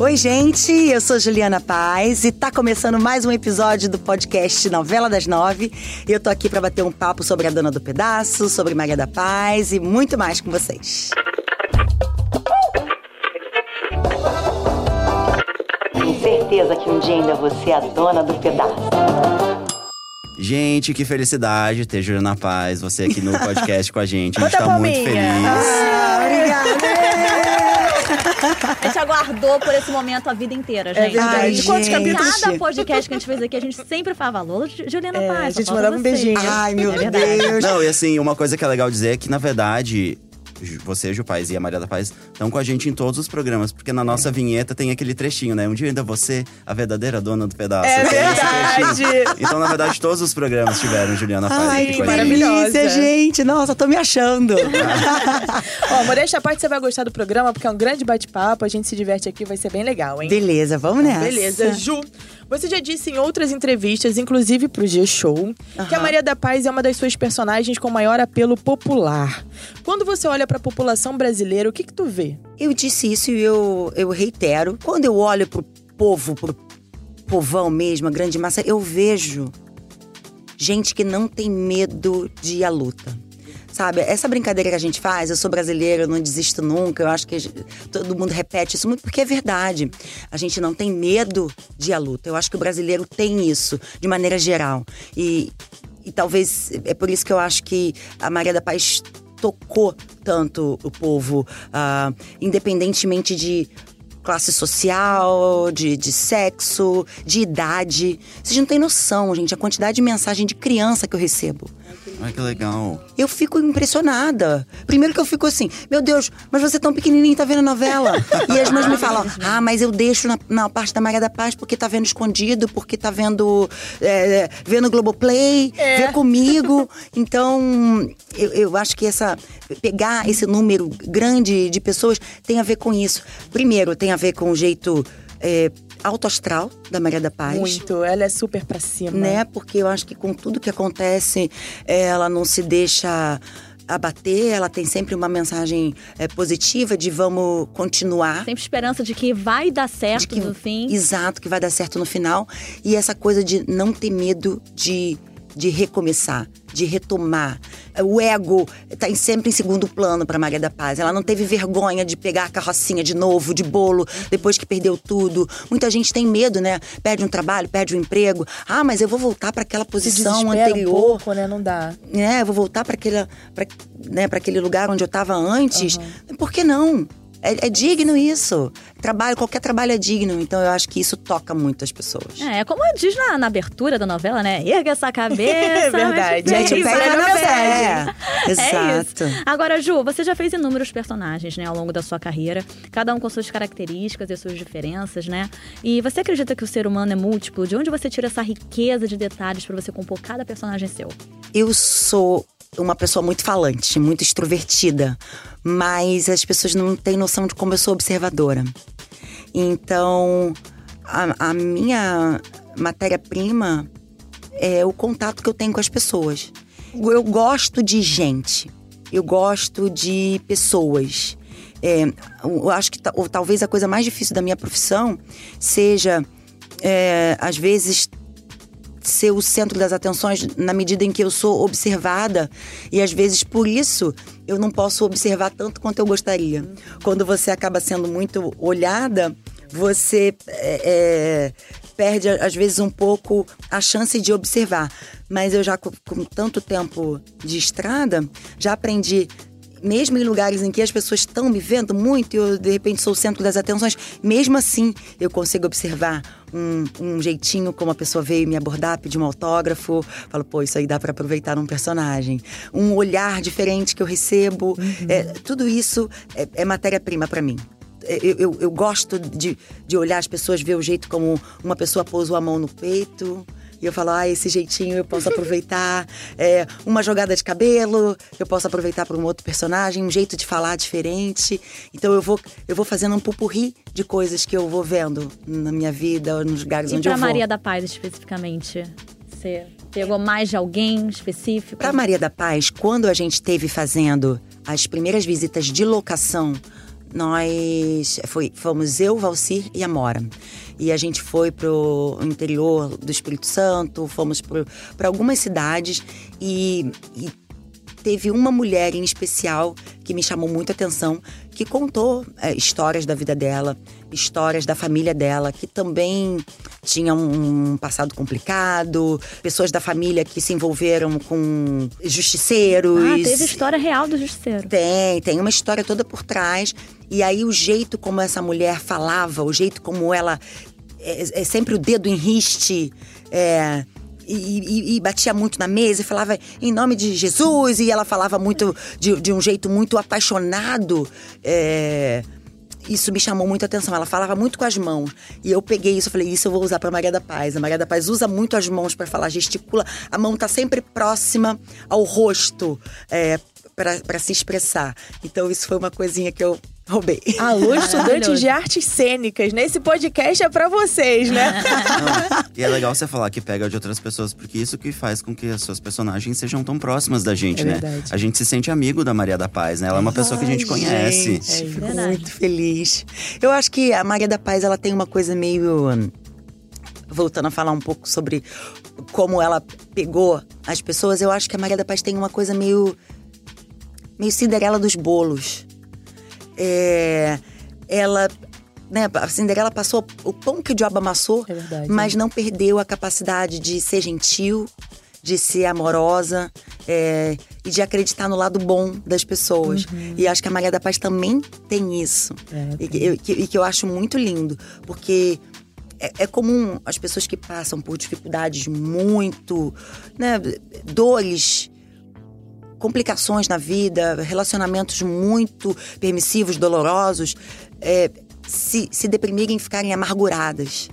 Oi, gente, eu sou Juliana Paz e tá começando mais um episódio do podcast Novela das Nove. Eu tô aqui para bater um papo sobre a Dona do Pedaço, sobre Maria da Paz e muito mais com vocês. Tenho certeza que um dia ainda você é a dona do pedaço. Gente, que felicidade ter Juliana Paz, você aqui no podcast com a gente. A gente tá muito feliz. Ah, obrigada! A gente aguardou por esse momento a vida inteira, gente. verdade. Ai, quantos capítulos? Cada podcast que a gente fez aqui, a gente sempre falava alô, Juliana É, Paz. a gente mandava um beijinho. Ai, meu É. Deus! Não, e assim, uma coisa que é legal dizer é que, na verdade, você, Ju Paz e a Maria da Paz estão com a gente em todos os programas, porque na nossa vinheta tem aquele trechinho, né? Um dia ainda você, a verdadeira dona do pedaço. É verdade. Então, na verdade, todos os programas tiveram Juliana Paz Ai, aqui com a gente. maravilhosa. gente! Nossa, tô me achando. Ó, modéstia à parte, você vai gostar do programa, porque é um grande bate-papo, a gente se diverte aqui, vai ser bem legal, hein? Beleza, vamos nessa. Beleza, Ju. Você já disse em outras entrevistas, inclusive pro G-Show, que a. Maria da Paz é uma das suas personagens com maior apelo popular. Quando você olha pra população brasileira, o que que tu vê? Eu disse isso e eu, eu reitero. Quando eu olho pro povo, pro povão mesmo, a grande massa, eu vejo gente que não tem medo de ir à luta. Sabe, essa brincadeira que a gente faz, eu sou brasileira, eu não desisto nunca, eu acho que todo mundo repete isso muito porque é verdade. A gente não tem medo de ir à luta. Eu acho que o brasileiro tem isso, de maneira geral. E, e talvez é por isso que eu acho que a Maria da Paz tocou tanto o povo, ah, independentemente de classe social, de, de sexo, de idade. Vocês não têm noção, gente, a quantidade de mensagem de criança que eu recebo. Ai, que legal. Eu fico impressionada. Primeiro que eu fico assim, meu Deus, mas você é tão pequenininho, tá vendo a novela? E as mães me falam, ah, mas eu deixo na, na parte da Maria da Paz porque tá vendo escondido, porque tá vendo, é, vendo Globoplay, vê comigo. Então, eu, eu acho que essa pegar esse número grande de pessoas tem a ver com isso. Primeiro, tem a ver com o jeito é, alto astral da Maria da Paz Muito, ela é super pra cima. né? Porque eu acho que com tudo que acontece, ela não se deixa abater, ela tem sempre uma mensagem é, positiva de vamos continuar. Sempre esperança de que vai dar certo que, no fim. Exato, que vai dar certo no final. E essa coisa de não ter medo de, de recomeçar, de retomar. O ego está sempre em segundo plano para Maria da Paz. Ela não teve vergonha de pegar a carrocinha de novo, de bolo, depois que perdeu tudo. Muita gente tem medo, né? Perde um trabalho, perde um emprego. Ah, mas eu vou voltar para aquela posição anterior um pouco, né? Não dá. né, eu vou voltar para aquele, pra, né, pra aquele lugar onde eu estava antes. Por que não? É, é digno isso. Trabalho, qualquer trabalho é digno. Então eu acho que isso toca muito as pessoas. É, como diz na, na abertura da novela, né? Erga essa cabeça. É verdade. Mete o pé na na mensagem. É Exato. isso. Agora, Ju, você já fez inúmeros personagens, né, ao longo da sua carreira, cada um com suas características e suas diferenças, né? E você acredita que o ser humano é múltiplo? De onde você tira essa riqueza de detalhes pra você compor cada personagem seu? Eu sou uma pessoa muito falante, muito extrovertida, mas as pessoas não têm noção de como eu sou observadora. Então, a, a minha matéria-prima é o contato que eu tenho com as pessoas. Eu gosto de gente, eu gosto de pessoas. É, eu acho que ou talvez a coisa mais difícil da minha profissão seja, é, às vezes, ser o centro das atenções na medida em que eu sou observada e às vezes por isso eu não posso observar tanto quanto eu gostaria. Quando você acaba sendo muito olhada, você é, é, perde às vezes um pouco a chance de observar. Mas eu já com, com tanto tempo de estrada já aprendi mesmo em lugares em que as pessoas estão me vendo muito e eu, de repente, sou o centro das atenções, mesmo assim, eu consigo observar um, um jeitinho como a pessoa veio me abordar, pedir um autógrafo. Falo, pô, isso aí dá para aproveitar num personagem. Um olhar diferente que eu recebo. É, tudo isso é, é matéria-prima para mim. É, Eu, eu, eu gosto de, de olhar as pessoas, ver o jeito como uma pessoa pôs a mão no peito. E eu falo, ah, esse jeitinho eu posso aproveitar. É, uma jogada de cabelo, eu posso aproveitar para um outro personagem, um jeito de falar diferente. Então eu vou, eu vou fazendo um pupurri de coisas que eu vou vendo na minha vida, nos lugares E onde eu pra vou. Maria da Paz, especificamente? Você pegou mais de alguém específico? Para Maria da Paz, quando a gente esteve fazendo as primeiras visitas de locação nós foi, fomos eu, Valcir e Amora. E a gente foi pro interior do Espírito Santo, fomos para algumas cidades e, e teve uma mulher em especial que me chamou muita atenção, que contou é, histórias da vida dela, histórias da família dela, que também tinha um passado complicado, pessoas da família que se envolveram com justiceiros. Ah, teve história real do justiceiro. Tem, tem uma história toda por trás. E aí o jeito como essa mulher falava, o jeito como ela é, é sempre o dedo em riste, é, e, e, e, batia muito na mesa e falava em nome de Jesus, e ela falava muito de, de um jeito muito apaixonado. É, isso me chamou muita atenção. Ela falava muito com as mãos. E eu peguei isso e falei: Isso eu vou usar para Maria da Paz. A Maria da Paz usa muito as mãos para falar, gesticula. A mão tá sempre próxima ao rosto é, para se expressar. Então, isso foi uma coisinha que eu Roubei. Alô, estudantes de artes cênicas. Nesse podcast é para vocês, né? Não, e é legal você falar que pega de outras pessoas, porque isso que faz com que as suas personagens sejam tão próximas da gente, é né? Verdade. A gente se sente amigo da Maria da Paz, né? Ela é uma pessoa que a gente conhece. Gente, é fico muito feliz. Eu acho que a Maria da Paz, ela tem uma coisa meio voltando a falar um pouco sobre como ela pegou as pessoas, eu acho que a Maria da Paz tem uma coisa meio meio Cinderela dos bolos. É, ela né, a Cinderela passou o pão que o diabo amassou, é verdade, mas não perdeu a capacidade de ser gentil, de ser amorosa é, e de acreditar no lado bom das pessoas. Uhum. E acho que a Maria da Paz também tem isso. É, e, que, que, e, que, eu acho muito lindo, porque é, é, comum as pessoas que passam por dificuldades muito, né, dores complicações na vida, relacionamentos muito permissivos, dolorosos, é, se, se deprimirem e ficarem amarguradas.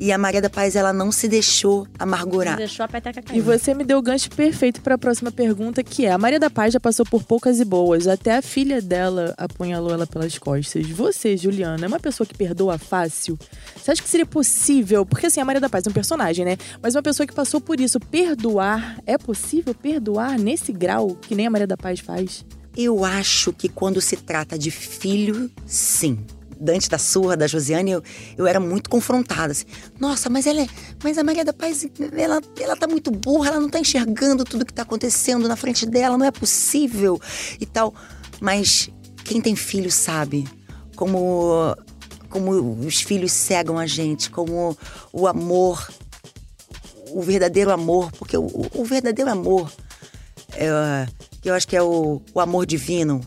E a Maria da Paz, ela não se deixou amargurar. Não deixou a peteca cair. E você me deu o gancho perfeito para a próxima pergunta, que é: a Maria da Paz já passou por poucas e boas. Até a filha dela apunhalou ela pelas costas. Você, Juliana, é uma pessoa que perdoa fácil? Você acha que seria possível? Porque assim, a Maria da Paz é um personagem, né? Mas uma pessoa que passou por isso, perdoar, é possível perdoar nesse grau que nem a Maria da Paz faz? Eu acho que quando se trata de filho, sim antes da surra da Josiane, eu, eu era muito confrontada. Assim. Nossa, mas ela é. Mas a Maria da Paz, ela, ela tá muito burra, ela não tá enxergando tudo que tá acontecendo na frente dela, não é possível e tal. Mas quem tem filho sabe como, como os filhos cegam a gente, como o amor, o verdadeiro amor, porque o, o verdadeiro amor, é, eu acho que é o, o amor divino,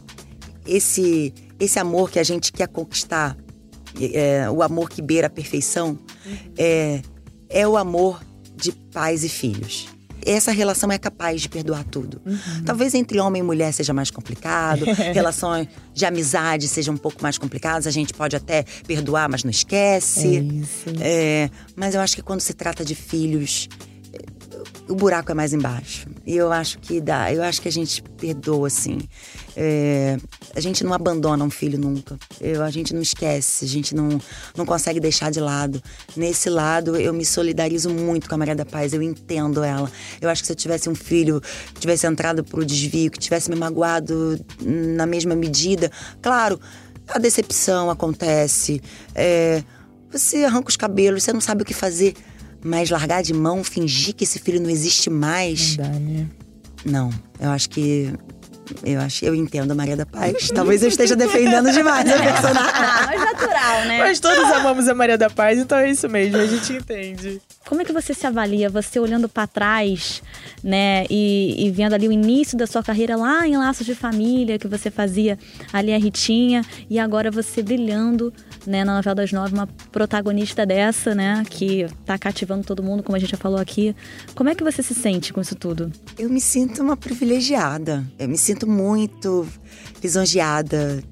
esse esse amor que a gente quer conquistar, é, o amor que beira a perfeição, é, é o amor de pais e filhos essa relação é capaz de perdoar tudo. Uhum. Talvez entre homem e mulher seja mais complicado, relações de amizade sejam um pouco mais complicadas, a gente pode até perdoar, mas não esquece. É isso. É, mas eu acho que quando se trata de filhos, o buraco é mais embaixo. E eu acho que dá, eu acho que a gente perdoa, assim. É, a gente não abandona um filho nunca. Eu, a gente não esquece, a gente não, não consegue deixar de lado. Nesse lado, eu me solidarizo muito com a Maria da Paz, eu entendo ela. Eu acho que se eu tivesse um filho que tivesse entrado pro desvio, que tivesse me magoado na mesma medida, claro, a decepção acontece. É, você arranca os cabelos, você não sabe o que fazer. Mas largar de mão, fingir que esse filho não existe mais. Não dá, né? Não, eu acho que eu acho, eu entendo a Maria da Paz. Talvez eu esteja defendendo demais a personagem. Ah, mas natural, né? Mas todos amamos a Maria da Paz, então é isso mesmo, a gente entende. Como é que você se avalia, você olhando para trás, né, e, e, vendo ali o início da sua carreira lá em Laços de Família, que você fazia ali a Ritinha, e agora você brilhando, né, na novela das nove, uma protagonista dessa, né, que tá cativando todo mundo, como a gente já falou aqui. Como é que você se sente com isso tudo? Eu me sinto uma privilegiada. Eu me sinto muito lisonjeada.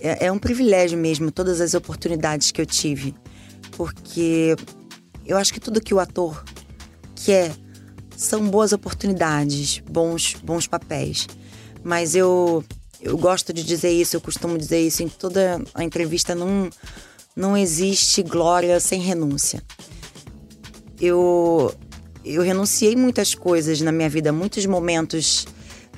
É, é um privilégio mesmo, todas as oportunidades que eu tive. Porque eu acho que tudo que o ator quer são boas oportunidades, bons, bons papéis. Mas eu, eu gosto de dizer isso, eu costumo dizer isso em toda a entrevista. Não, não existe glória sem renúncia. Eu, eu renunciei muitas coisas na minha vida, muitos momentos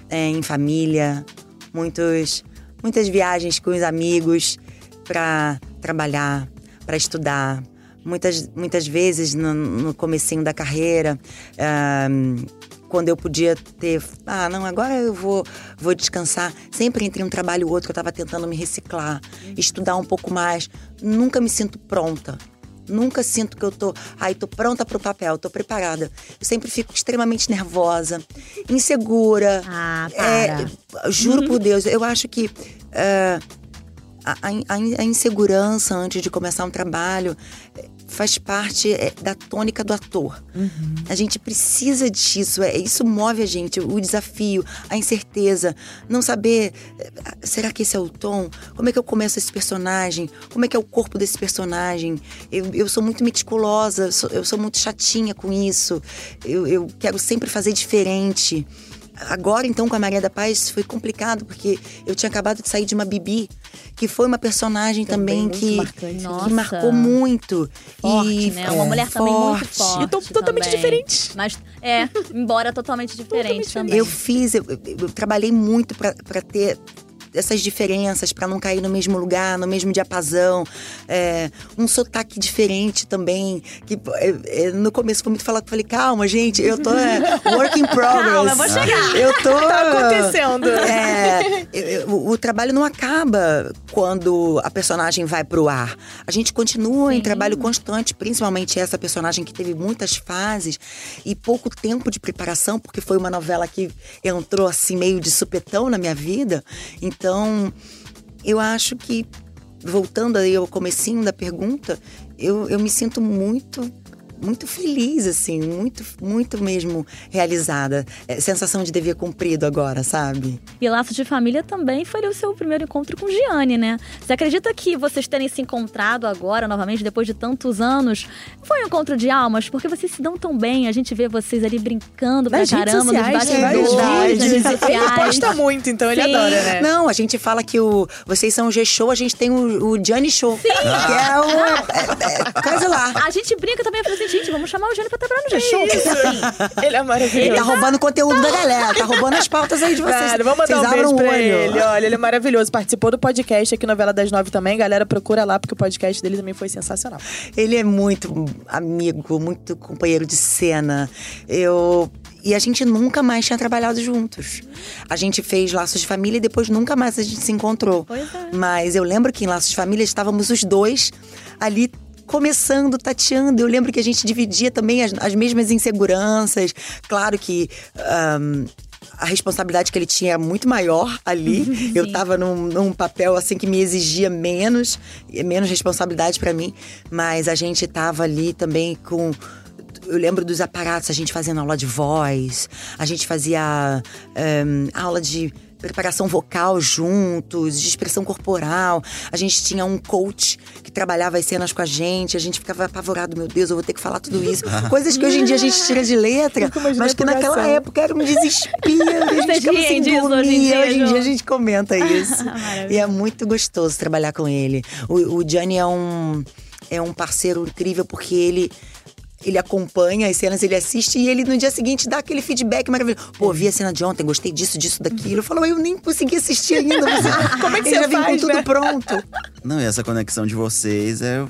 é, em família, muitos muitas viagens com os amigos para trabalhar, para estudar. Muitas, muitas vezes no, no comecinho da carreira, quando eu podia ter, ah, não, agora eu vou, vou descansar. Sempre entre um trabalho e outro eu estava tentando me reciclar, estudar um pouco mais. Nunca me sinto pronta. Nunca sinto que eu tô, ai, tô pronta para o papel, tô preparada. Eu sempre fico extremamente nervosa, insegura. Ah, É, juro por Deus, eu acho que é, a, a- a insegurança antes de começar um trabalho é, faz parte é, da tônica do ator. A gente precisa disso, é, isso move a gente, o desafio, a incerteza, não saber, é, será que esse é o tom? Como é que eu começo esse personagem? Como é que é o corpo desse personagem? Eu, eu sou muito meticulosa, eu sou, eu sou muito chatinha com isso, eu, eu quero sempre fazer diferente. Agora, então, com a Maria da Paz, foi complicado, porque eu tinha acabado de sair de uma Bibi, que foi uma personagem também, Também muito que, marcante. que Nossa. marcou muito. Forte, e, né? Uma mulher também muito forte. E tão totalmente também. diferente. Mas, é, embora totalmente diferente também. Eu fiz, eu, eu- eu trabalhei muito pra ter essas diferenças, pra não cair no mesmo lugar, no mesmo diapasão. É, um sotaque diferente também. Que é, é, no começo foi muito falar, falei, calma, gente, eu tô é, work in progress. Calma, eu vou chegar. Eu tô. Tá acontecendo. É, eu- eu- o, o trabalho não acaba quando a personagem vai pro ar. A gente continua em trabalho constante, principalmente essa personagem que teve muitas fases e pouco tempo de preparação, porque foi uma novela que entrou assim meio de supetão na minha vida. Então, eu acho que voltando aí ao comecinho da pergunta, eu, eu me sinto muito muito feliz, assim, muito, muito mesmo realizada. É, sensação de dever cumprido agora, sabe? E Laços de Família também foi o seu primeiro encontro com Gianni, né? Você acredita que vocês terem se encontrado agora, novamente, depois de tantos anos, foi um encontro de almas? Porque vocês se dão tão bem, a gente vê vocês ali brincando pra Nas caramba, nos sociais, tem bastidores, vários nas Ele posta muito, então ele Sim. adora, né? Não, a gente fala que o, vocês são o G-Show, a gente tem o, o Gianni Show. Sim. Que é o. É, é, coisa lá. A gente brinca também, eu falei assim, gente, vamos chamar o Gianni pra trabalhar no G-Show. Ele é Ele maravilhoso. tá roubando o conteúdo da galera, tá roubando as pautas aí de vocês. Cara, vamos mandar vocês um beijo pra olho. ele. Olha, ele é maravilhoso. Participou do podcast aqui, Novela das Nove também. Galera, procura lá, porque o podcast dele também foi sensacional. Ele é muito amigo, muito companheiro de cena. Eu. E a gente nunca mais tinha trabalhado juntos. A gente fez Laços de Família e depois nunca mais a gente se encontrou. É. Mas eu lembro que em Laços de Família estávamos os dois ali começando, tateando. Eu lembro que a gente dividia também as, as mesmas inseguranças. Claro que. ahn, a responsabilidade que ele tinha era muito maior ali. Eu tava num, num papel assim que me exigia menos, menos responsabilidade pra mim, mas a gente tava ali também com eu lembro dos aparatos, a gente fazendo aula de voz, a gente fazia ehm, aula de preparação vocal juntos, de expressão corporal. A gente tinha um coach que trabalhava as cenas com a gente, a gente ficava apavorado, meu Deus, eu vou ter que falar tudo isso. Coisas que hoje em dia a gente tira de letra, mas que naquela época era um desespero. A gente ficava sem disso hoje em dormir. dia, Hoje em dia a gente comenta isso. E é muito gostoso trabalhar com ele. O, o Gianni é um, é um parceiro incrível porque ele. Ele acompanha as cenas, ele assiste e ele no dia seguinte dá aquele feedback maravilhoso. Pô, vi a cena de ontem, gostei disso, disso, daquilo. Eu falo, eu nem consegui assistir ainda. Você, Como é que ele você já vem faz, com tudo né? pronto. Não, e essa conexão de vocês é,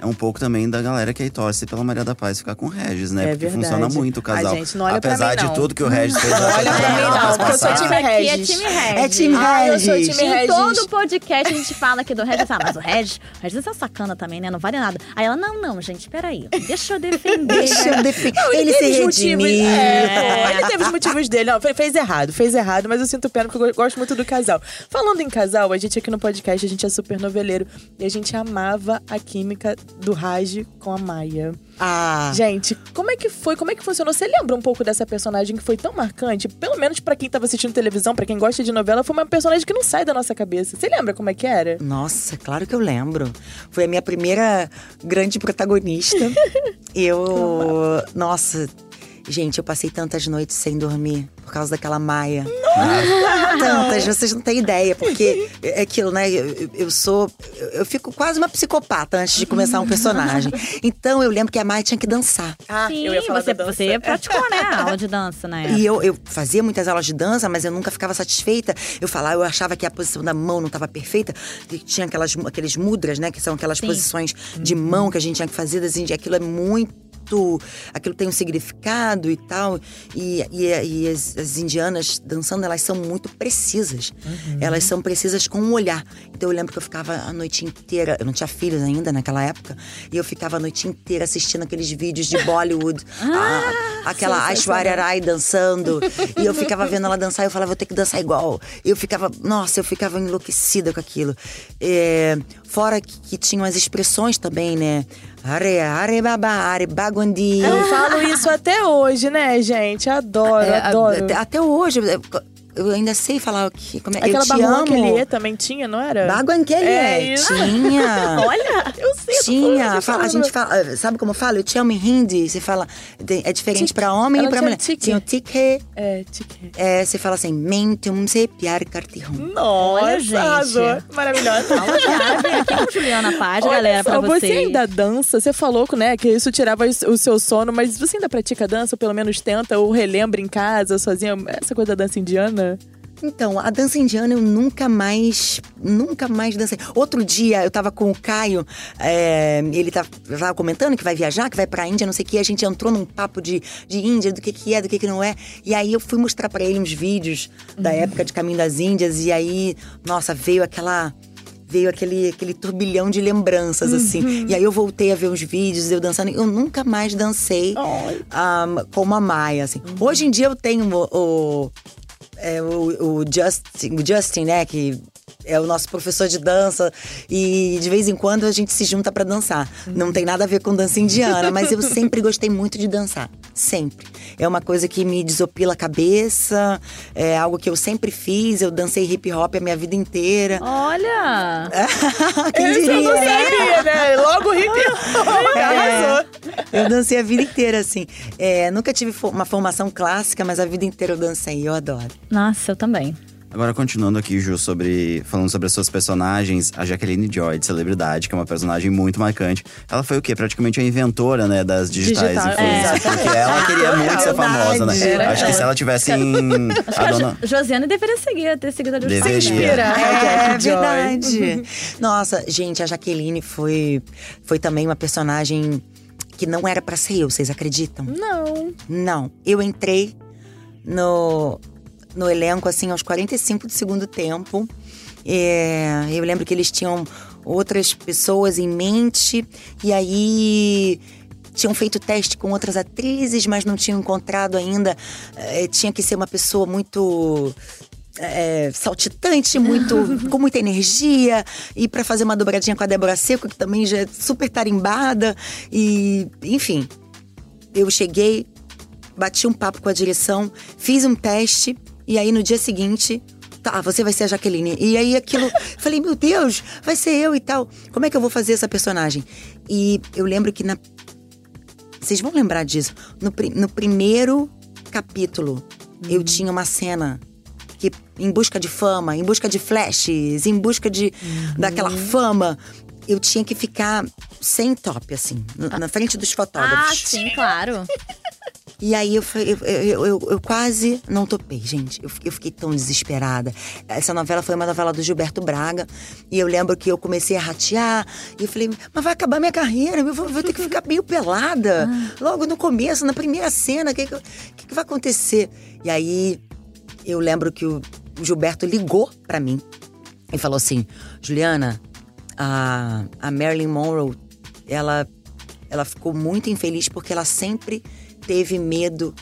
é um pouco também da galera que aí torce pela Maria da Paz ficar com o Regis, né? É Porque verdade. funciona muito o casal. Ai, gente, não olha pra Apesar mim, não. de tudo que o Regis fez olha pra mim, não, porque eu sou time Aqui é Regis. time Regis. É time Ah, eu sou Regis. Em Regis. todo podcast a gente fala aqui do Regis. Ah, mas o Regis, o Regis é sacana também, né? Não vale nada. Aí ela, não, não, gente, peraí. Deixa eu defender. Deixa eu defender. Não, Ele se teve os motivos. redimiu. É, ele teve os motivos dele. Não, fe- fez errado, fez errado, mas eu sinto pena porque eu go- gosto muito do casal. Falando em casal, a gente aqui no podcast, a gente é super noveleiro e a gente amava a química do Raj com a Maia. Ah, Gente, como é que foi? Como é que funcionou? Você lembra um pouco dessa personagem que foi tão marcante? Pelo menos pra quem tava assistindo televisão, pra quem gosta de novela, foi uma personagem que não sai da nossa cabeça. Você lembra como é que era? Nossa, claro que eu lembro. Foi a minha primeira grande protagonista. eu. Nossa. Gente, eu passei tantas noites sem dormir por causa daquela Maia. Tantas, vocês não têm ideia, porque é aquilo, né? Eu, eu sou. Eu fico quase uma psicopata antes de começar um personagem. Então eu lembro que a Maia tinha que dançar. Ah, Sim, eu ia falar você, da dança. você praticou, né? A aula de dança, né? E eu, eu fazia muitas aulas de dança, mas eu nunca ficava satisfeita. Eu falava, eu achava que a posição da mão não estava perfeita. E tinha aquelas, aqueles mudras, né? Que são aquelas Sim. posições de mão que a gente tinha que fazer. Indi- aquilo é muito. Aquilo tem um significado e tal. E, e, e as, as indianas dançando, elas são muito precisas. Elas são precisas com o olhar. Então eu lembro que eu ficava a noite inteira. Eu não tinha filhos ainda naquela época. E eu ficava a noite inteira assistindo aqueles vídeos de Bollywood. a- aquela Aishwarya Rai dançando. e eu ficava vendo ela dançar e eu falava, vou ter que dançar igual. Eu ficava, nossa, eu ficava enlouquecida com aquilo. É, fora que, que tinham as expressões também, né? Are, are baba, are baguandi. Eu falo isso até hoje, né, gente? Adoro, É, adoro. Até, até hoje, eu- ainda sei falar o que. Como é, Aquela eu te amo. também tinha, não era? Baguanquele, É isso. Tinha. Olha! Eu sei, Tinha. Fala- a gente fala, sabe como fala? Eu te amo em hindi. Você fala, é diferente Tique. pra homem Ela e pra tinha mulher. tique. Tinha o tique. É, tique. É, você fala assim, mentum se piar cartihum. Nossa, Olha, gente. arrasou. Maravilhosa. Aula de árabe aqui com Juliana Paz, Olha galera, só, pra você vocês. ainda dança? Você falou, né, que isso tirava o seu sono, mas você ainda pratica dança, ou pelo menos tenta, ou relembra em casa, sozinha, essa coisa da dança indiana? Então, a dança indiana eu nunca mais, nunca mais dancei. Outro dia eu tava com o Caio, é, ele tá- tava comentando que vai viajar, que vai pra Índia, não sei o que. A gente entrou num papo de, de Índia, do que que é, do que que não é. E aí eu fui mostrar pra ele uns vídeos da época de Caminho das Índias. E aí, nossa, veio aquela veio aquele, aquele turbilhão de lembranças, assim. E aí eu voltei a ver os vídeos, eu dançando. Eu nunca mais dancei um, como a Maia, assim. Hoje em dia eu tenho o... o é, o, o Justin, o Justin, né, que é o nosso professor de dança e de vez em quando a gente se junta pra dançar. Não tem nada a ver com dança indiana, mas eu sempre gostei muito de dançar, sempre. É uma coisa que me desopila a cabeça, é algo que eu sempre fiz. Eu dancei hip hop a minha vida inteira. Olha! Quem Esse eu não diria, sabia, né? Logo hip hop. É, eu dancei a vida inteira, assim. É, nunca tive uma formação clássica, mas a vida inteira eu dancei. Eu adoro. Nossa, eu também. Agora, continuando aqui, Ju, sobre, falando sobre as suas personagens, a Jacqueline Joy, de Celebridade, que é uma personagem muito marcante. Ela foi o quê? Praticamente a inventora, né, das digitais Digital, influencers. é. Porque ela queria muito ser famosa, né? Verdade. Acho que se ela tivesse em. Acho A que dona. Josiane deveria seguir, ter seguido a Justiça. Deveria. É Joy. verdade. Nossa, gente, a Jaqueline foi, foi também uma personagem que não era pra ser eu, vocês acreditam? Não. Não. Eu entrei no, no elenco, assim, aos 45 do segundo tempo. É, eu lembro que eles tinham outras pessoas em mente. E aí tinham feito teste com outras atrizes, mas não tinham encontrado ainda. eh, tinha que ser uma pessoa muito é, saltitante, muito com muita energia e para fazer uma dobradinha com a Débora Seco, que também já é super tarimbada e, enfim, eu cheguei, bati um papo com a direção, fiz um teste e aí no dia seguinte Tá, você vai ser a Jaqueline. E aí aquilo. falei, meu Deus, vai ser eu e tal. Como é que eu vou fazer essa personagem? E eu lembro que na. Vocês vão lembrar disso. No, no primeiro capítulo, eu tinha uma cena que em busca de fama, em busca de flashes, em busca de daquela fama, eu tinha que ficar sem top, assim, na, frente dos Ah, fotógrafos. sim, claro. E aí eu, fui- eu, eu, eu, eu quase não topei, gente. Eu, fi- eu fiquei tão desesperada. Essa novela foi uma novela do Gilberto Braga. E eu lembro que eu comecei a ratear. E eu falei, mas vai acabar minha carreira, eu vou, vou ter que ficar meio pelada. Logo no começo, na primeira cena, o que, que, que vai acontecer? E aí eu lembro que o Gilberto ligou pra mim e falou assim: Juliana, a, a Marilyn Monroe, ela, ela ficou muito infeliz porque ela sempre teve medo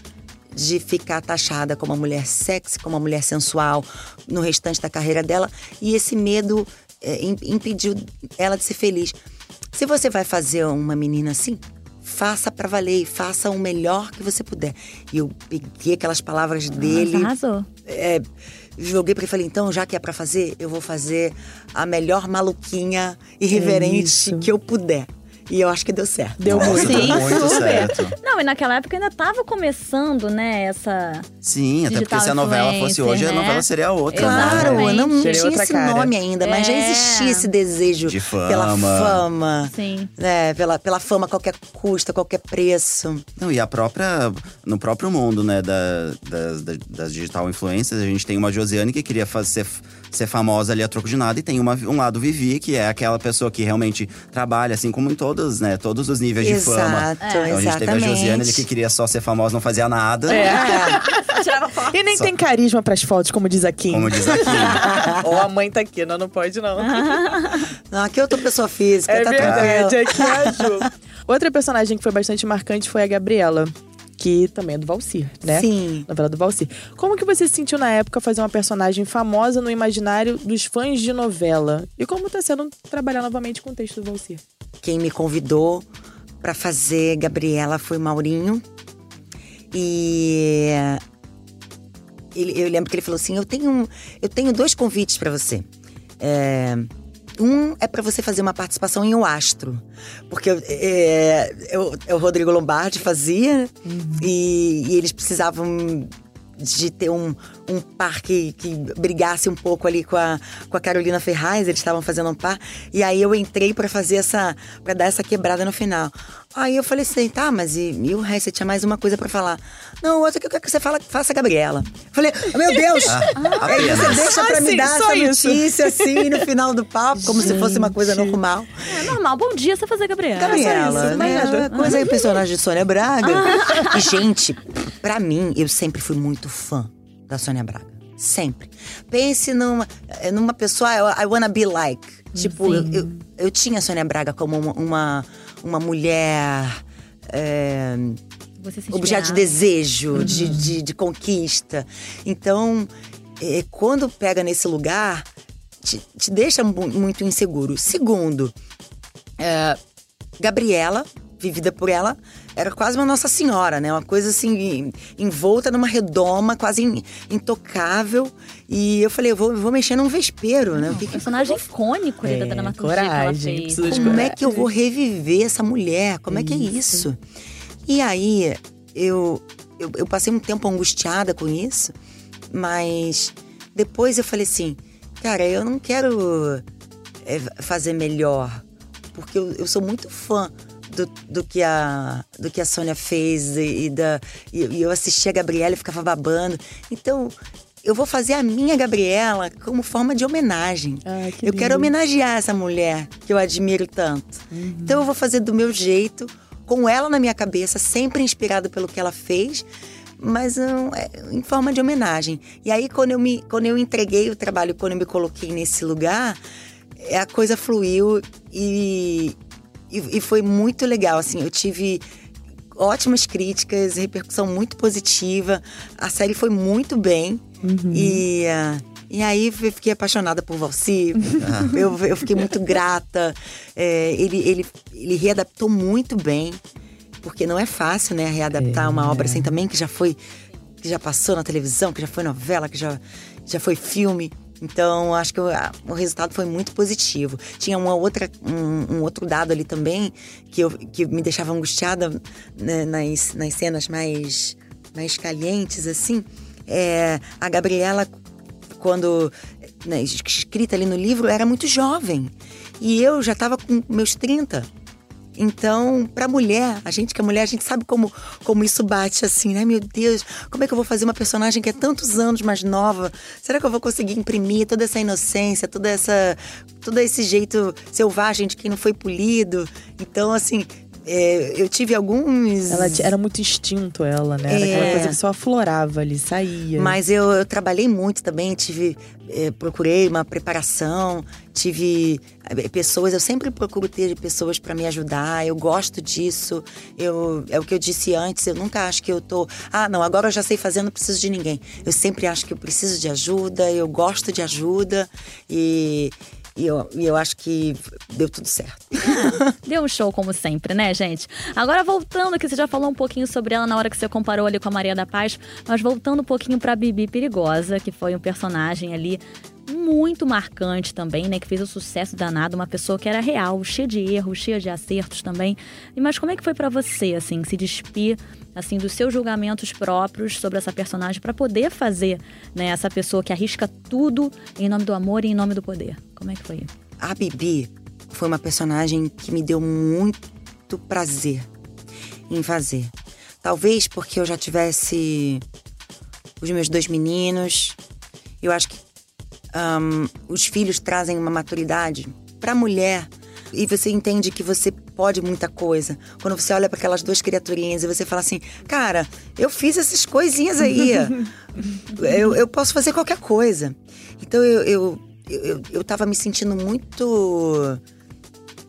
de ficar taxada como uma mulher sexy, como uma mulher sensual no restante da carreira dela. E esse medo é, im- impediu ela de ser feliz. Se você vai fazer uma menina assim, faça pra valer e faça o melhor que você puder. E eu peguei aquelas palavras dele Nossa, arrasou. é, joguei pra ele e falei, então, já que é pra fazer, eu vou fazer a melhor maluquinha irreverente isso. que eu puder. E eu acho que deu certo. Deu Nossa, muito. Sim, muito certo. Não, e naquela época ainda tava começando, né, essa. Sim, até porque se a novela fosse hoje, a né? novela seria outra. Claro, Exatamente. não, não Seria tinha esse cara. nome ainda, mas já É. existia esse desejo De pela fama. fama. Sim. né, pela, pela fama a qualquer custo, a qualquer preço. Não, e a própria. No próprio mundo, né, da, das- da- das digital influencers, a gente tem uma Josiane que queria fazer, ser famosa ali a troco de nada, e tem uma, um lado Vivi, que é aquela pessoa que realmente trabalha, assim como em todos, né, todos os níveis de fama. Exato, Então a gente teve a. Josiane ali que queria só ser famosa, não fazia nada. É. Tirava foto. E nem tem carisma pras fotos, como diz a Kim. Como diz aqui. Ou a mãe tá aqui, não, não pode não. Não, aqui eu tô pessoa física, É tá verdade, tranquilo. aqui é a Ju. Outra personagem que foi bastante marcante foi a Gabriela, que também é do Valsir, né? Sim. Novela do Valsir. Como que você se sentiu na época fazer uma personagem famosa no imaginário dos fãs de novela? E como tá sendo trabalhar novamente com o texto do Valsir? Quem me convidou pra fazer Gabriela foi o Maurinho. E ele- eu lembro que ele falou assim: eu tenho, eu tenho dois convites pra você. É, um é pra você fazer uma participação em O Astro. Porque é, eu- é o Rodrigo Lombardi fazia, né? e, e eles precisavam de ter um, um par que, que brigasse um pouco ali com a, com a Carolina Ferraz, eles estavam fazendo um par. E aí eu entrei pra fazer essa. pra dar essa quebrada no final. Aí eu falei assim, tá, mas e, e o resto? Você tinha mais uma coisa pra falar. Não, outra que eu quero que você fala, faça a Gabriela. Eu falei, meu Deus! Aí você apenas. deixa pra Ah, me sim, dar essa isso. notícia assim no final do papo, como se fosse uma coisa Gente. normal. É normal. Bom dia você fazer Gabriela. Gabriela, isso, né? nada. Coisa aí, personagem de Sônia Braga. E, gente, pra mim, eu sempre fui muito fã da Sônia Braga. Sempre. Pense numa, eh, numa pessoa, I, I wanna be like. Tipo, eu, eu, eu tinha a Sônia Braga como uma, uma, uma mulher. se objeto de desejo, de, de, de conquista. Então, eh, quando pega nesse lugar, te, te deixa mu- muito inseguro. Segundo, eh, Gabriela, vivida por ela, era quase uma Nossa Senhora, né? Uma coisa assim, envolta numa redoma, quase in- intocável. E eu falei, eu vou, eu vou mexer num vespeiro, né? Que que Personagem icônico ali da É, dramaturgia que ela coragem, fez. como é que eu vou reviver essa mulher? Como é que é isso? E aí, eu, eu, eu passei um tempo angustiada com isso, mas depois eu falei assim, cara, eu não quero é, fazer melhor, porque eu, eu sou muito fã do, do, que a, do que a Sônia fez e, e da, e, e eu assistia a Gabriela e ficava babando. Então, eu vou fazer a minha Gabriela como forma de homenagem. Ah, que eu quero homenagear essa mulher que eu admiro tanto. Então eu vou fazer do meu jeito, com ela na minha cabeça, sempre inspirado pelo que ela fez, mas não, é, em forma de homenagem. E aí quando eu me, quando eu entreguei o trabalho, quando eu me coloquei nesse lugar, é, a coisa fluiu e, e, e foi muito legal. Assim, eu tive ótimas críticas, repercussão muito positiva. A série foi muito bem. E, ah, e aí eu fiquei apaixonada por Valci. eu, eu fiquei muito grata. É, ele, ele, ele readaptou muito bem. Porque não é fácil, né, readaptar uma obra assim também, que já foi. que já passou na televisão, que já foi novela, que já, já foi filme. Então, acho que o, a- o resultado foi muito positivo. Tinha uma outra, um, um outro dado ali também que, eu, que me deixava angustiada né, nas, nas cenas mais, mais calientes, assim. É, a Gabriela, quando né, escrita ali no livro, era muito jovem. E eu já estava com meus 30. Então, pra mulher, a gente que é mulher, a gente sabe como, como isso bate assim, né? Meu Deus, como é que eu vou fazer uma personagem que é tantos anos mais nova? Será que eu vou conseguir imprimir toda essa inocência, toda essa. todo esse jeito selvagem de quem não foi polido? Então, assim, é, eu tive alguns. Ela era muito instinto, ela, né? Era aquela É. coisa que só aflorava ali, saía. Mas eu, eu trabalhei muito também, tive, eh, procurei uma preparação, tive eh, pessoas, eu sempre procuro ter pessoas para me ajudar, eu gosto disso. Eu, é o que eu disse antes, eu nunca acho que eu tô, ah, não, agora eu já sei fazer, não preciso de ninguém. Eu sempre acho que eu preciso de ajuda, eu gosto de ajuda e, e, eu, eu acho que deu tudo certo. Deu um show, como sempre, né, gente? Agora, voltando aqui, você já falou um pouquinho sobre ela na hora que você comparou ali com a Maria da Paz, mas voltando um pouquinho pra Bibi Perigosa, que foi um personagem ali muito marcante também, né? Que fez o sucesso danado, uma pessoa que era real, cheia de erros, cheia de acertos também. Mas como é que foi para você, assim, se despir assim dos seus julgamentos próprios sobre essa personagem para poder fazer, né, essa pessoa que arrisca tudo em nome do amor e em nome do poder? Como é que foi? A Bibi foi uma personagem que me deu muito prazer em fazer. Talvez porque eu já tivesse os meus dois meninos. Eu acho que um, os filhos trazem uma maturidade para a mulher e você entende que você pode muita coisa. Quando você olha para aquelas duas criaturinhas e você fala assim, cara, eu fiz essas coisinhas aí. eu, eu posso fazer qualquer coisa. Então eu, eu, eu, eu tava me sentindo muito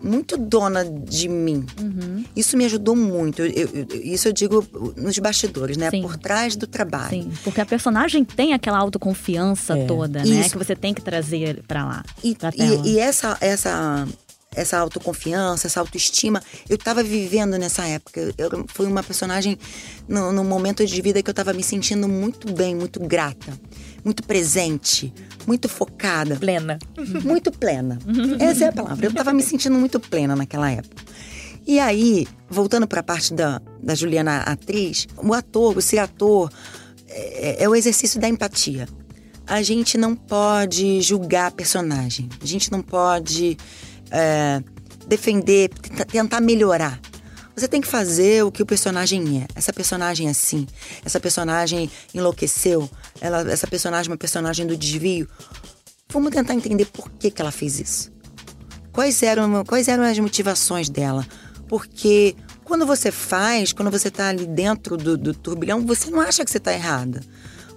muito dona de mim. Uhum. Isso me ajudou muito. Eu, eu, isso eu digo nos bastidores, né? Sim. Por trás do trabalho. Sim, porque a personagem tem aquela autoconfiança É. toda, né? Isso. Que você tem que trazer pra lá, E, e, e essa, essa, essa autoconfiança, essa autoestima, eu tava vivendo nessa época. Eu fui uma personagem no, no momento de vida que eu tava me sentindo muito bem, muito grata, muito presente, muito focada. Plena. Muito plena. Essa é a palavra. Eu tava me sentindo muito plena naquela época. E aí, voltando para a parte da, da Juliana atriz, o ator, o ser ator, é, é o exercício da empatia. A gente não pode julgar a personagem. A gente não pode é, defender, tenta- tentar melhorar. Você tem que fazer o que o personagem é. Essa personagem é assim. Essa personagem enlouqueceu. Ela, essa personagem é uma personagem do desvio. Vamos tentar entender por que, que ela fez isso. Quais eram, quais eram as motivações dela? Porque quando você faz, quando você está ali dentro do, do turbilhão, você não acha que você está errada.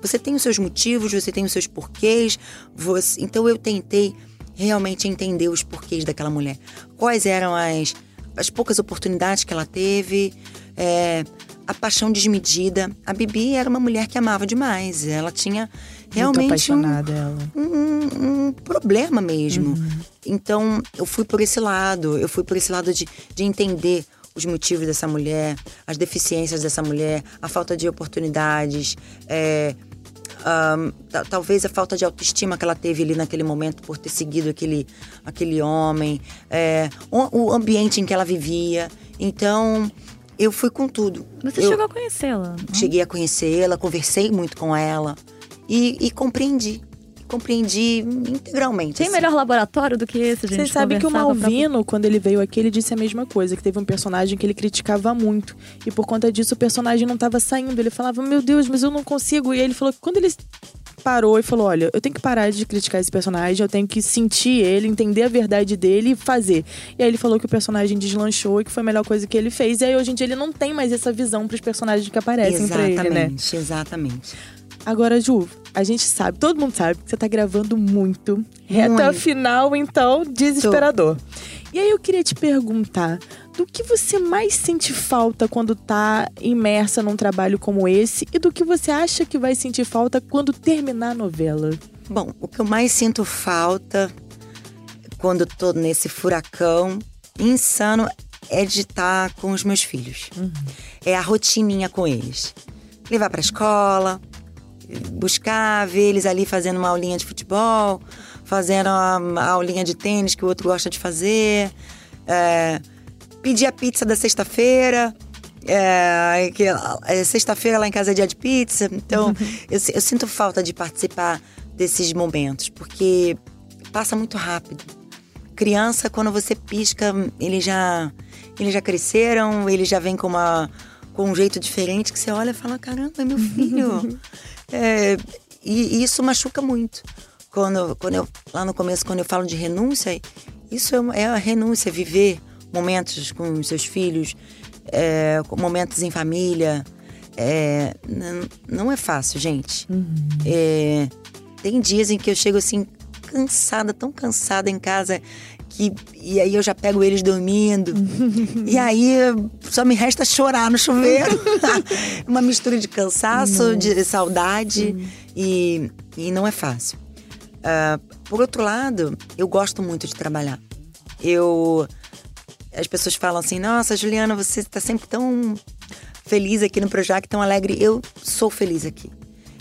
Você tem os seus motivos, você tem os seus porquês. você- Então eu tentei realmente entender os porquês daquela mulher. Quais eram as, as poucas oportunidades que ela teve, é, a paixão desmedida. A Bibi era uma mulher que amava demais. Ela tinha realmente um, um, um problema mesmo. Uhum. Então, eu fui por esse lado, eu fui por esse lado de, de entender os motivos dessa mulher, as deficiências dessa mulher, a falta de oportunidades, é, talvez a falta de autoestima que ela teve ali naquele momento por ter seguido aquele, aquele homem, é, o, o ambiente em que ela vivia. Então, eu fui com tudo. Você eu chegou a conhecê-la? cheguei a conhecê-la, conversei muito com ela e, e compreendi. Compreendi integralmente. Tem assim. melhor laboratório do que esse, gente? Vocês sabem que o Malvino, quando ele veio aqui, ele disse a mesma coisa, que teve um personagem que ele criticava muito. E por conta disso, o personagem não estava saindo. Ele falava, meu Deus, mas eu não consigo. E aí ele falou que quando ele parou e falou: Olha, eu tenho que parar de criticar esse personagem, eu tenho que sentir ele, entender a verdade dele e fazer. E aí ele falou que o personagem deslanchou e que foi a melhor coisa que ele fez. E aí hoje em dia ele não tem mais essa visão pros personagens que aparecem pra ele, né? Exatamente, exatamente. Agora, Ju, a gente sabe, todo mundo sabe que você tá gravando muito. Reta Muito. final, então, desesperador. E aí eu queria te perguntar, do que você mais sente falta quando tá imersa num trabalho como esse e do que você acha que vai sentir falta quando terminar a novela? Bom, o que eu mais sinto falta quando tô nesse furacão insano é de estar com os meus filhos. É a rotininha com eles. Levar pra escola, buscar, ver eles ali fazendo uma aulinha de futebol, fazendo a, a aulinha de tênis que o outro gosta de fazer, é, pedir a pizza da sexta-feira. É, que, é, sexta-feira lá em casa é dia de pizza, então eu, eu sinto falta de participar desses momentos, porque passa muito rápido. Criança, quando você pisca, eles já, eles já cresceram, eles já vêm com, uma, com um jeito diferente que você olha e fala: caramba, é meu filho. É, e, e isso machuca muito. Quando, quando eu, lá no começo, quando eu falo de renúncia, isso é, é a renúncia, viver momentos com seus filhos, é, momentos em família. É, não é fácil, gente. É, tem dias em que eu chego assim, cansada, tão cansada em casa, que, e aí eu já pego eles dormindo. e aí só me resta chorar no chuveiro. Uma mistura de cansaço, de saudade, e, e não é fácil. Ah, por outro lado, eu gosto muito de trabalhar. Eu. As pessoas falam assim: nossa, Juliana, você está sempre tão feliz aqui no Projac, tão alegre. Eu sou feliz aqui.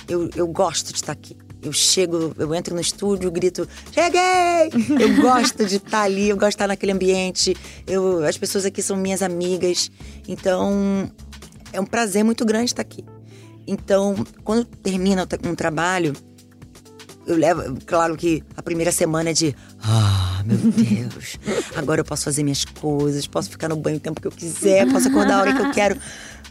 Eu, eu gosto de estar aqui. Eu chego, eu entro no estúdio, grito, cheguei! Eu gosto de estar ali, eu gosto de estar naquele ambiente. Eu, as pessoas aqui são minhas amigas. Então, é um prazer muito grande estar aqui. Então, quando termina um trabalho, eu levo. Claro que a primeira semana é de. Ah, meu Deus. Agora eu posso fazer minhas coisas, posso ficar no banho o tempo que eu quiser, posso acordar a hora que eu quero.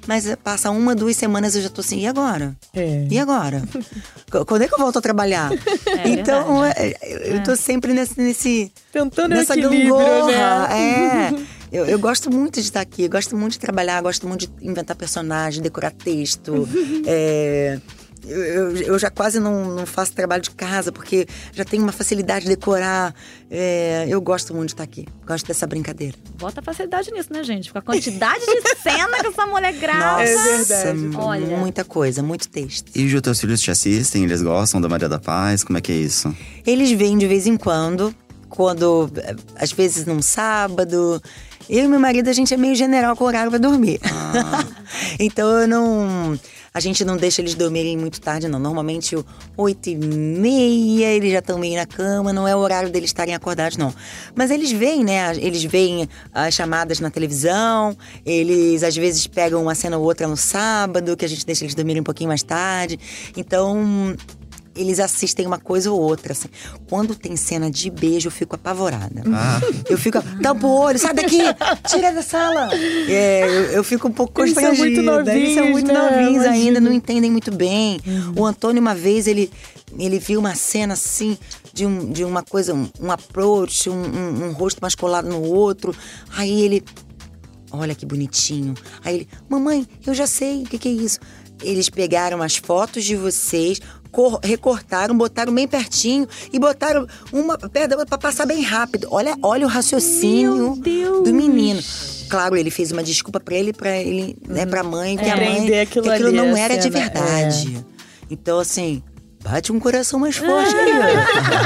Mas passa uma, duas semanas eu já tô assim, e agora? É. E agora? Quando é que eu volto a trabalhar? É então, verdade. é, eu tô sempre nesse. nesse Tentando nessa gangorra. né? É. Eu, eu gosto muito de estar aqui, gosto muito de trabalhar, gosto muito de inventar personagem, decorar texto. é, eu, eu- já quase não, não faço trabalho de casa, porque já tenho uma facilidade de decorar. É, eu gosto muito de estar aqui, gosto dessa brincadeira. Bota facilidade nisso, né, gente? Com a quantidade de cena que essa mulher grava. É verdade. Olha. muita coisa, muito texto. E os teus filhos te assistem? Eles gostam da Maria da Paz? Como é que é isso? Eles vêm de vez em quando, quando eh, às vezes num sábado. Eu e meu marido, a gente é meio general com o horário pra dormir. então eu não. A gente não deixa eles dormirem muito tarde, não. Normalmente, oito e meia, eles já estão meio na cama, não é o horário deles estarem acordados, não. Mas eles veem, né? Eles veem as chamadas na televisão, eles às vezes pegam uma cena ou outra no sábado, que a gente deixa eles dormirem um pouquinho mais tarde. Então, eles assistem uma coisa ou outra, assim. Quando tem cena de beijo, eu fico apavorada. Eu fico, tampa o olho, sai daqui, tira da sala. É, eu, eu fico um pouco Eles são constrangida. muito Eles são novinhos, muito né? novinhos ainda, não entendem muito bem. O Antônio, uma vez, ele, ele viu uma cena assim, de, um, de uma coisa, um, um approach, um, um, um rosto mais colado no outro. Aí ele, Olha que bonitinho. Aí ele, mamãe, eu já sei o que, que é isso. Eles pegaram as fotos de vocês, recortaram, botaram bem pertinho e botaram uma perto da outra pra passar bem rápido. Olha, olha o raciocínio do menino. Claro, ele fez uma desculpa pra ele, para ele, né, pra mãe, que a mãe Entender aquilo que aquilo não era de cena, verdade. Então, assim, bate um coração mais forte aí.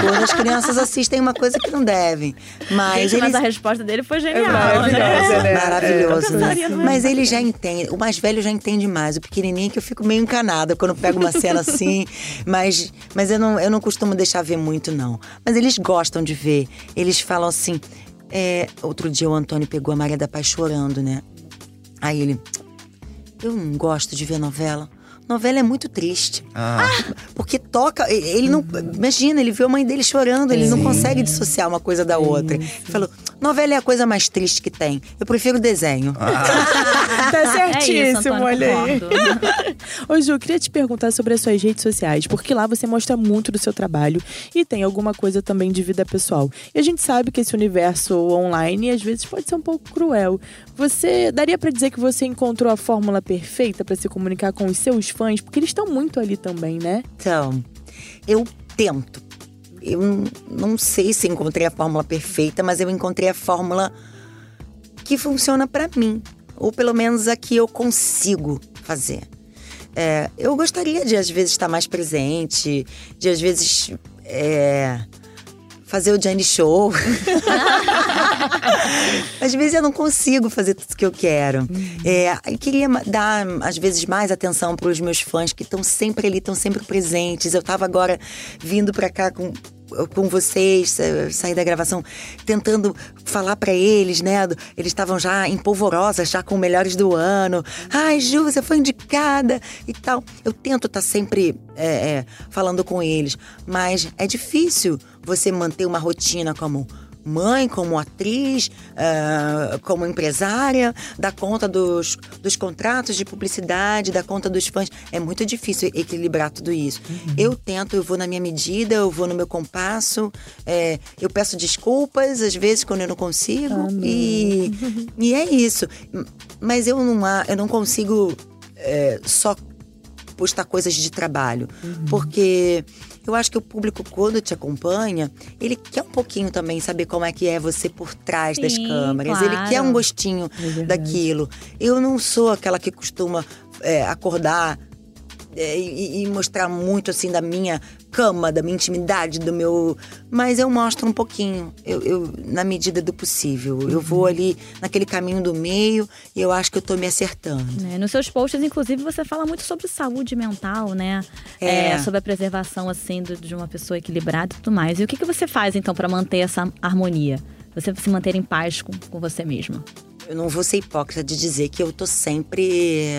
Quando as crianças assistem uma coisa que não devem. Mas Gente, mas eles a resposta dele foi genial. maravilhosa, né? Maravilhoso, É. né? Pensaria no mesmo. Mas ele já entende. O mais velho já entende mais. O pequenininho é que eu fico meio encanada quando pego uma cena assim. Mas, mas eu, não, eu não costumo deixar ver muito, não. Mas eles gostam de ver. Eles falam assim. é, outro dia o Antônio pegou a Maria da Paz chorando, né? Aí ele. Eu não gosto de ver novela. Novela é muito triste. Ah, Porque toca, ele não. Imagina, ele viu a mãe dele chorando, ele não consegue dissociar uma coisa da outra. Ele falou: novela é a coisa mais triste que tem. Eu prefiro desenho. Tá É certíssimo, olha aí. concordo. Ô Ju, eu queria te perguntar sobre as suas redes sociais, porque lá você mostra muito do seu trabalho e tem alguma coisa também de vida pessoal. E a gente sabe que esse universo online às vezes pode ser um pouco cruel. Você daria pra dizer que você encontrou a fórmula perfeita pra se comunicar com os seus fãs, porque eles estão muito ali também, né? Então, eu tento. Eu não sei se encontrei a fórmula perfeita, mas eu encontrei a fórmula que funciona pra mim. Ou pelo menos a que eu consigo fazer. É, eu gostaria de, às vezes, estar mais presente, de, às vezes, é, fazer o Jane Show. às vezes eu não consigo fazer tudo que eu quero. É, eu queria dar, às vezes, mais atenção para os meus fãs que estão sempre ali, estão sempre presentes. Eu estava agora vindo para cá com com vocês, sa- sair da gravação, tentando falar para eles, né? Eles estavam já em polvorosa, já com melhores do ano. Ai, Ju, você foi indicada e tal. Eu tento estar sempre é, é, falando com eles, mas é difícil você manter uma rotina como mãe, como atriz, ah, como empresária, dar conta dos, dos contratos de publicidade, dar conta dos fãs. É muito difícil equilibrar tudo isso. Eu tento, eu vou na minha medida, eu vou no meu compasso, é, eu peço desculpas às vezes quando eu não consigo. e, e é isso. Mas eu não, eu não consigo é, só postar coisas de trabalho. Porque eu acho que o público, quando te acompanha, ele quer um pouquinho também saber como é que é você por trás das Sim, câmeras. claro. Ele quer um gostinho verdade. daquilo. Eu não sou aquela que costuma é, acordar é, e, e mostrar muito assim da minha cama, da minha intimidade, do meu. Mas eu mostro um pouquinho, eu, eu- na medida do possível. Eu vou ali naquele caminho do meio e eu acho que eu tô me acertando. Né, Nos seus posts, inclusive, você fala muito sobre saúde mental, né? É. sobre a preservação, assim, do- de uma pessoa equilibrada e tudo mais. E o que, que você faz, então, pra manter essa harmonia? Você se manter em paz com, com você mesma? Eu não vou ser hipócrita de dizer que eu tô sempre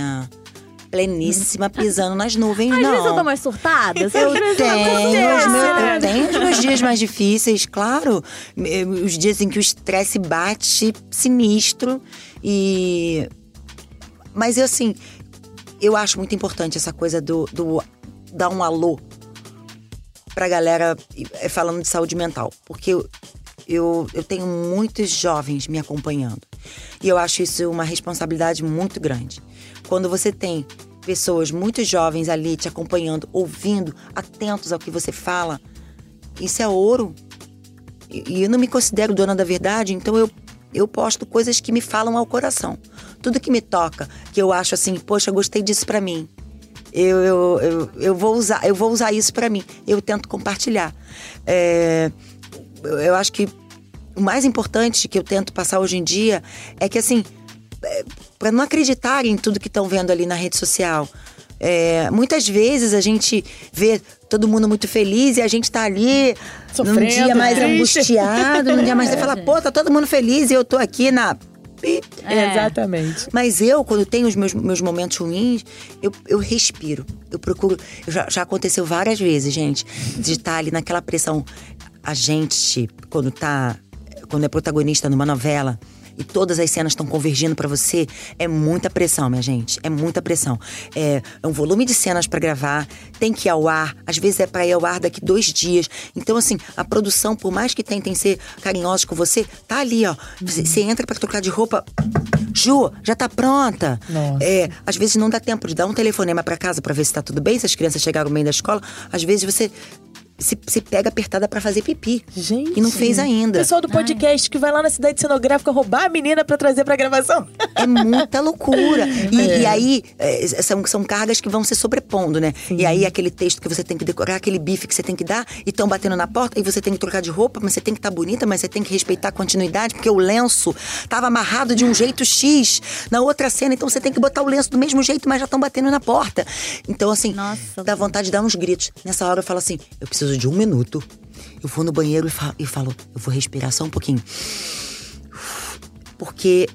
pleníssima, pisando nas nuvens, Às não. vezes eu dou umas surtadas. Eu às tenho, os meus- né? eu tenho os meus dias mais difíceis, claro. Os dias em que o estresse bate sinistro. E. Mas eu, assim, eu acho muito importante essa coisa do, do dar um alô pra galera eh, falando de saúde mental. Porque eu, eu, eu tenho muitos jovens me acompanhando. E eu acho isso uma responsabilidade muito grande. Quando você tem pessoas muito jovens ali te acompanhando, ouvindo, atentos ao que você fala, isso é ouro. E eu não me considero dona da verdade, então eu, eu posto coisas que me falam ao coração. Tudo que me toca, que eu acho assim, poxa, gostei disso pra mim. Eu, eu, eu, eu vou usar, eu vou usar isso pra mim. Eu tento compartilhar. É, eu- eu acho que o mais importante que eu tento passar hoje em dia é que assim, para não acreditarem em tudo que estão vendo ali na rede social. É, muitas vezes a gente vê todo mundo muito feliz e a gente tá ali num Sofrendo, dia mais triste. angustiado, num dia mais você fala, pô, tá todo mundo feliz e eu tô aqui na. É. Exatamente. Mas eu, quando tenho os meus, meus momentos ruins, eu, eu respiro. Eu procuro. eu já, já aconteceu várias vezes, gente, de estar ali naquela pressão. A gente, quando tá. Quando é protagonista numa novela. E todas as cenas estão convergindo pra você, é muita pressão, minha gente. É muita pressão. É, é um volume de cenas pra gravar, tem que ir ao ar. Às vezes é pra ir ao ar daqui dois dias. Então, assim, a produção, por mais que tentem ser carinhosos com você, tá ali, ó. Você, você entra pra trocar de roupa. Ju, já tá pronta. Nossa. É, às vezes não dá tempo de dar um telefonema pra casa pra ver se tá tudo bem, se as crianças chegaram bem da escola. Às vezes você se, se pega apertada pra fazer pipi. Gente. E não fez ainda. Pessoal do podcast que vai lá na cidade cenográfica roubar a menina pra trazer pra gravação. É muita loucura. E, e aí, é, são, são cargas que vão se sobrepondo, né? E aí, aquele texto que você tem que decorar, aquele bife que você tem que dar, e estão batendo na porta, e você tem que trocar de roupa, mas você tem que estar bonita, mas você tem que respeitar a continuidade, porque o lenço tava amarrado de um jeito X na outra cena, então você tem que botar o lenço do mesmo jeito, mas já estão batendo na porta. Então, assim, Nossa. dá vontade de dar uns gritos. Nessa hora eu falo assim: eu preciso de um minuto. Eu vou no banheiro e fa- e falo, eu vou respirar só um pouquinho. Porque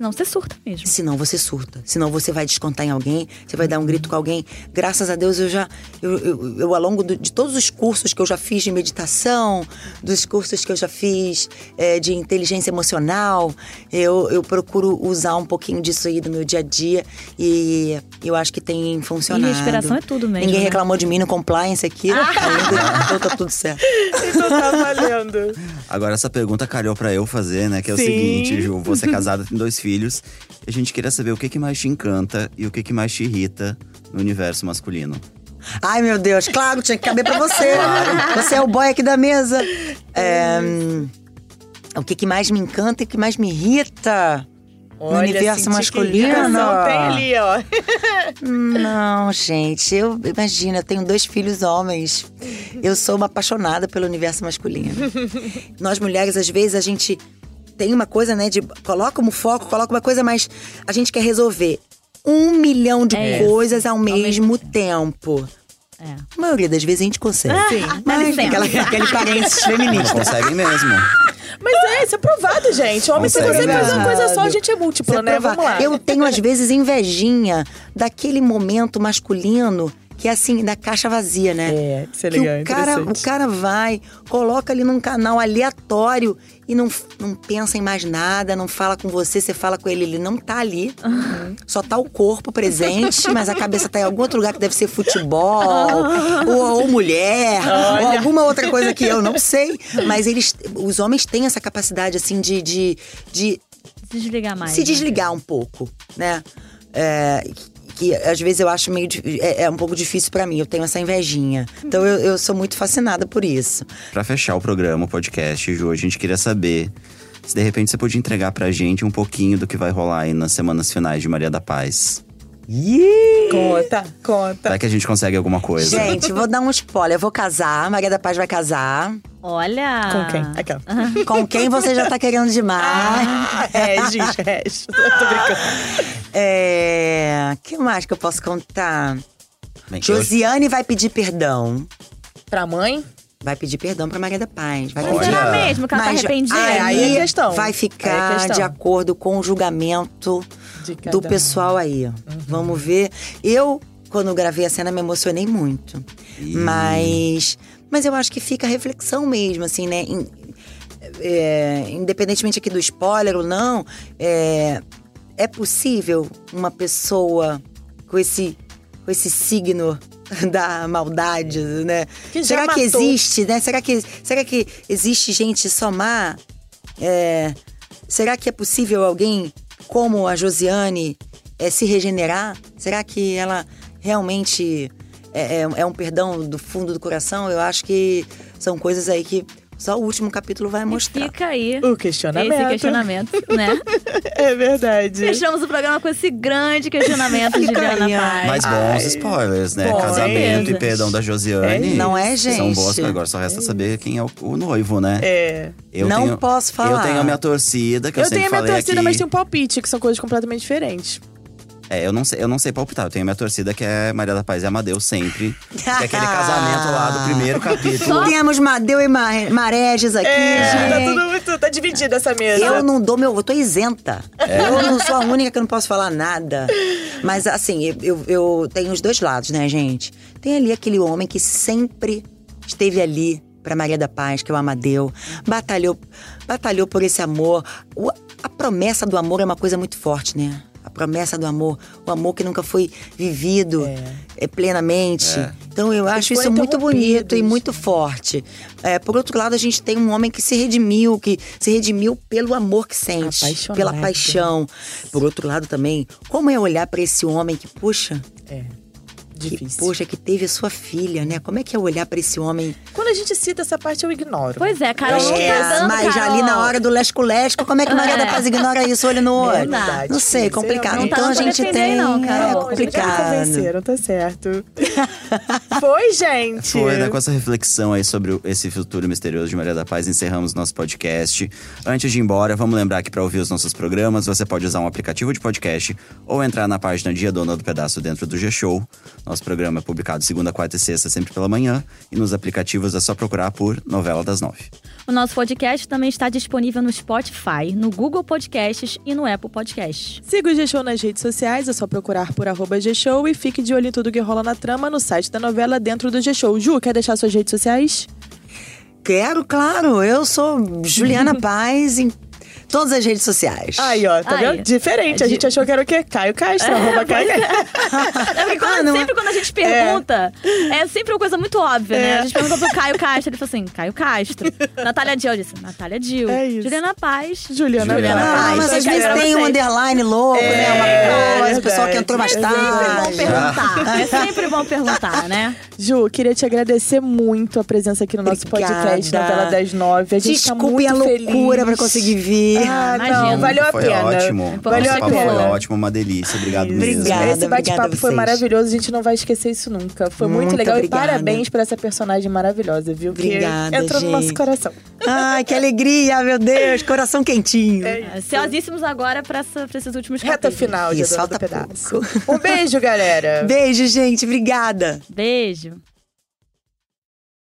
Não, você surta mesmo. Senão você surta. Senão você vai descontar em alguém, você vai dar um grito com alguém. Graças a Deus eu já. Eu, eu, eu, ao longo do- de todos os cursos que eu já fiz de meditação, dos cursos que eu já fiz eh, de inteligência emocional, eu, eu procuro usar um pouquinho disso aí do meu dia a dia. E eu acho que tem funcionado. E respiração é tudo mesmo, Ninguém né? reclamou de mim no compliance aqui. ainda, então tá tudo certo. então tá valendo. Agora, essa pergunta calhou pra eu fazer, né? Que é o Sim. seguinte, Ju, você é casada, tem dois filhos. E a gente queria saber o que, que mais te encanta e o que, que mais te irrita no universo masculino. Ai, meu Deus, claro, tinha que caber pra você. Você é o boy aqui da mesa. É, o que, que mais me encanta e o que mais me irrita? No universo masculino? irritação Tem ali, ó. Não, gente, eu imagina, eu tenho dois filhos homens. Eu sou uma apaixonada pelo universo masculino. Nós mulheres, às vezes, a gente tem uma coisa, né, de coloca como foco, coloca uma coisa, mas a gente quer resolver um milhão de É coisas ao mesmo tempo. É. A maioria das vezes a gente consegue. Sim. Mas aquela, aquele parênteses Não feminista. conseguem mesmo. Mas é, isso é provado, gente. Homem, se Consegue você faz uma mesmo. coisa só, a gente é múltipla, Você né? provar. Vamos lá. Eu tenho, às vezes, invejinha daquele momento masculino que é assim, da caixa vazia, né? É, isso é que legal, o cara, o cara vai, coloca ali num canal aleatório e não, não pensa em mais nada, não fala com você, você fala com ele, ele não tá ali. Só tá o corpo presente, mas a cabeça tá em algum outro lugar que deve ser futebol, ou, ou mulher, ou alguma outra coisa que eu não sei. Mas eles, os homens têm essa capacidade, assim, de- de, de Se desligar mais. se né? desligar um pouco, né? É, que às vezes eu acho meio é, é um pouco difícil pra mim. Eu tenho essa invejinha. Então eu, eu sou muito fascinada por isso. Pra fechar o programa, o podcast, Ju, a gente queria saber se de repente você podia entregar pra gente um pouquinho do que vai rolar aí nas semanas finais de Maria da Paz. Ih! Conta, conta. Vai que a gente consegue alguma coisa. Gente, vou dar um spoiler. Eu vou casar, Maria da Paz vai casar. Olha. Com quem? Aquela. Com quem você já tá querendo demais. Ah, Regis, Regis. Tô brincando. É. que mais que eu posso contar? Bem, Josiane vai pedir perdão. Pra mãe? Vai pedir perdão pra Maria da Paz. Vai Olha. pedir. Será mesmo que ela tá Mas arrependida? aí- aí é questão. vai Aí é ficar questão. de acordo com o julgamento do pessoal aí. Vamos ver. Eu, quando gravei a cena, me emocionei muito. Mas. Mas eu acho que fica a reflexão mesmo, assim, né? In- é, independentemente aqui do spoiler ou não, é, é possível uma pessoa com esse, com esse signo da maldade, né? Que será que matou. existe, né? Será que, será que existe gente só má? É, será que é possível alguém como a Josiane é, se regenerar? Será que ela realmente é, é- é um perdão do fundo do coração? Eu acho que são coisas aí que só o último capítulo vai mostrar. Fica aí O questionamento. esse questionamento, né? É verdade. Fechamos o programa com esse grande questionamento de ó. Paz. Mas bons spoilers, né? Bom, Casamento é. e perdão da Josiane. É Não é, São gente? boas, agora só resta saber quem é o, o noivo, né? É. Eu Não tenho- posso falar. Eu tenho a minha torcida, que eu, Eu, tenho sempre a minha falei torcida, aqui. mas tem um palpite, que são coisas completamente diferentes. É, eu não, sei, eu não sei palpitar. Eu tenho a minha torcida, que é Maria da Paz e Amadeus sempre. que é aquele casamento lá do primeiro capítulo. Temos Madeu e Mar- Mareges aqui, É, tá gente. tudo muito. Tá dividida essa mesa. Eu não dou meu. Eu tô isenta. Eu não sou a única que não posso falar nada. Mas assim, eu, eu, eu tenho os dois lados, né, gente? Tem ali aquele homem que sempre esteve ali pra Maria da Paz, que é o Amadeu. Batalhou, batalhou por esse amor. O- a promessa do amor é uma coisa muito forte, né? A promessa do amor, o amor que nunca foi vivido é, plenamente. Então eu acho isso muito bonito e muito forte. É, por outro lado, a gente tem um homem que se redimiu, que se redimiu pelo amor que sente, Apaixonado. pela paixão. Por outro lado também, como é olhar pra esse homem que puxa, É. que Difícil. puxa, que teve a sua filha, né? Como é que é olhar pra esse homem? Quando a gente cita essa parte, eu ignoro. Pois é, Carol não É, tá dando, mas Carol. ali na hora do lesco-lesco, como é que Maria da Paz ignora isso olho no olho? Não dá. Não sei, complicado. Não tá então a gente tem. não, Carol. É Não, eles já me complicado. convenceram, tá certo. Foi, gente. Foi, né? Com essa reflexão aí sobre esse futuro misterioso de Maria da Paz, encerramos nosso podcast. Antes de ir embora, vamos lembrar que para ouvir os nossos programas, você pode usar um aplicativo de podcast ou entrar na página Dia Dona do Pedaço dentro do G-Show. Nosso programa é publicado segunda, quarta e sexta, sempre pela manhã. E nos aplicativos é só procurar por Novela das Nove. O nosso podcast também está disponível no Spotify, no Google Podcasts e no Apple Podcasts. Siga o G-Show nas redes sociais, é só procurar por arroba G-Show e fique de olho em tudo que rola na trama no site da novela dentro do G-Show. Ju, quer deixar suas redes sociais? Quero, claro. Eu sou Juliana Paz em todas as redes sociais. Aí, ó, tá Aí. vendo? Diferente. A gente achou que era o quê? Caio Castro, arroba Caio Castro. É porque quando- Ah, não é- sempre quando a gente pergunta, é. sempre uma coisa muito óbvia, né? A gente pergunta pro Caio Castro, ele falou assim, Caio Castro. Natália Dill, eu disse, Natália Dill. É isso. Juliana Paz. Juliana, Juliana Ah, Paz. mas Então, às vezes tem um underline louco, né? É, Uma coisa, o pessoal que entrou mais É sempre bom tarde. perguntar. É sempre bom perguntar, né? Ju, queria te agradecer muito a presença aqui no nosso Obrigada. podcast Novela das Nove. A gente tá Desculpe muito a loucura feliz. pra conseguir vir. Ah, Imagina. não, valeu a Foi pena. ótimo. Valeu a papo pena. foi ótimo, uma delícia. Obrigado mesmo. Obrigada. Esse bate-papo foi maravilhoso, a gente não vai esquecer isso nunca. Foi muito, Muito legal obrigada. e parabéns por essa personagem maravilhosa, viu? Obrigada, que entrou no nosso gente. coração. Ai, que alegria, meu Deus, coração quentinho. Ansiosíssimos agora pra, essa- pra esses últimos Reta capítulos. final de Isso, falta Pedaço. pouco. Um beijo, galera. Beijo, gente, obrigada. Beijo.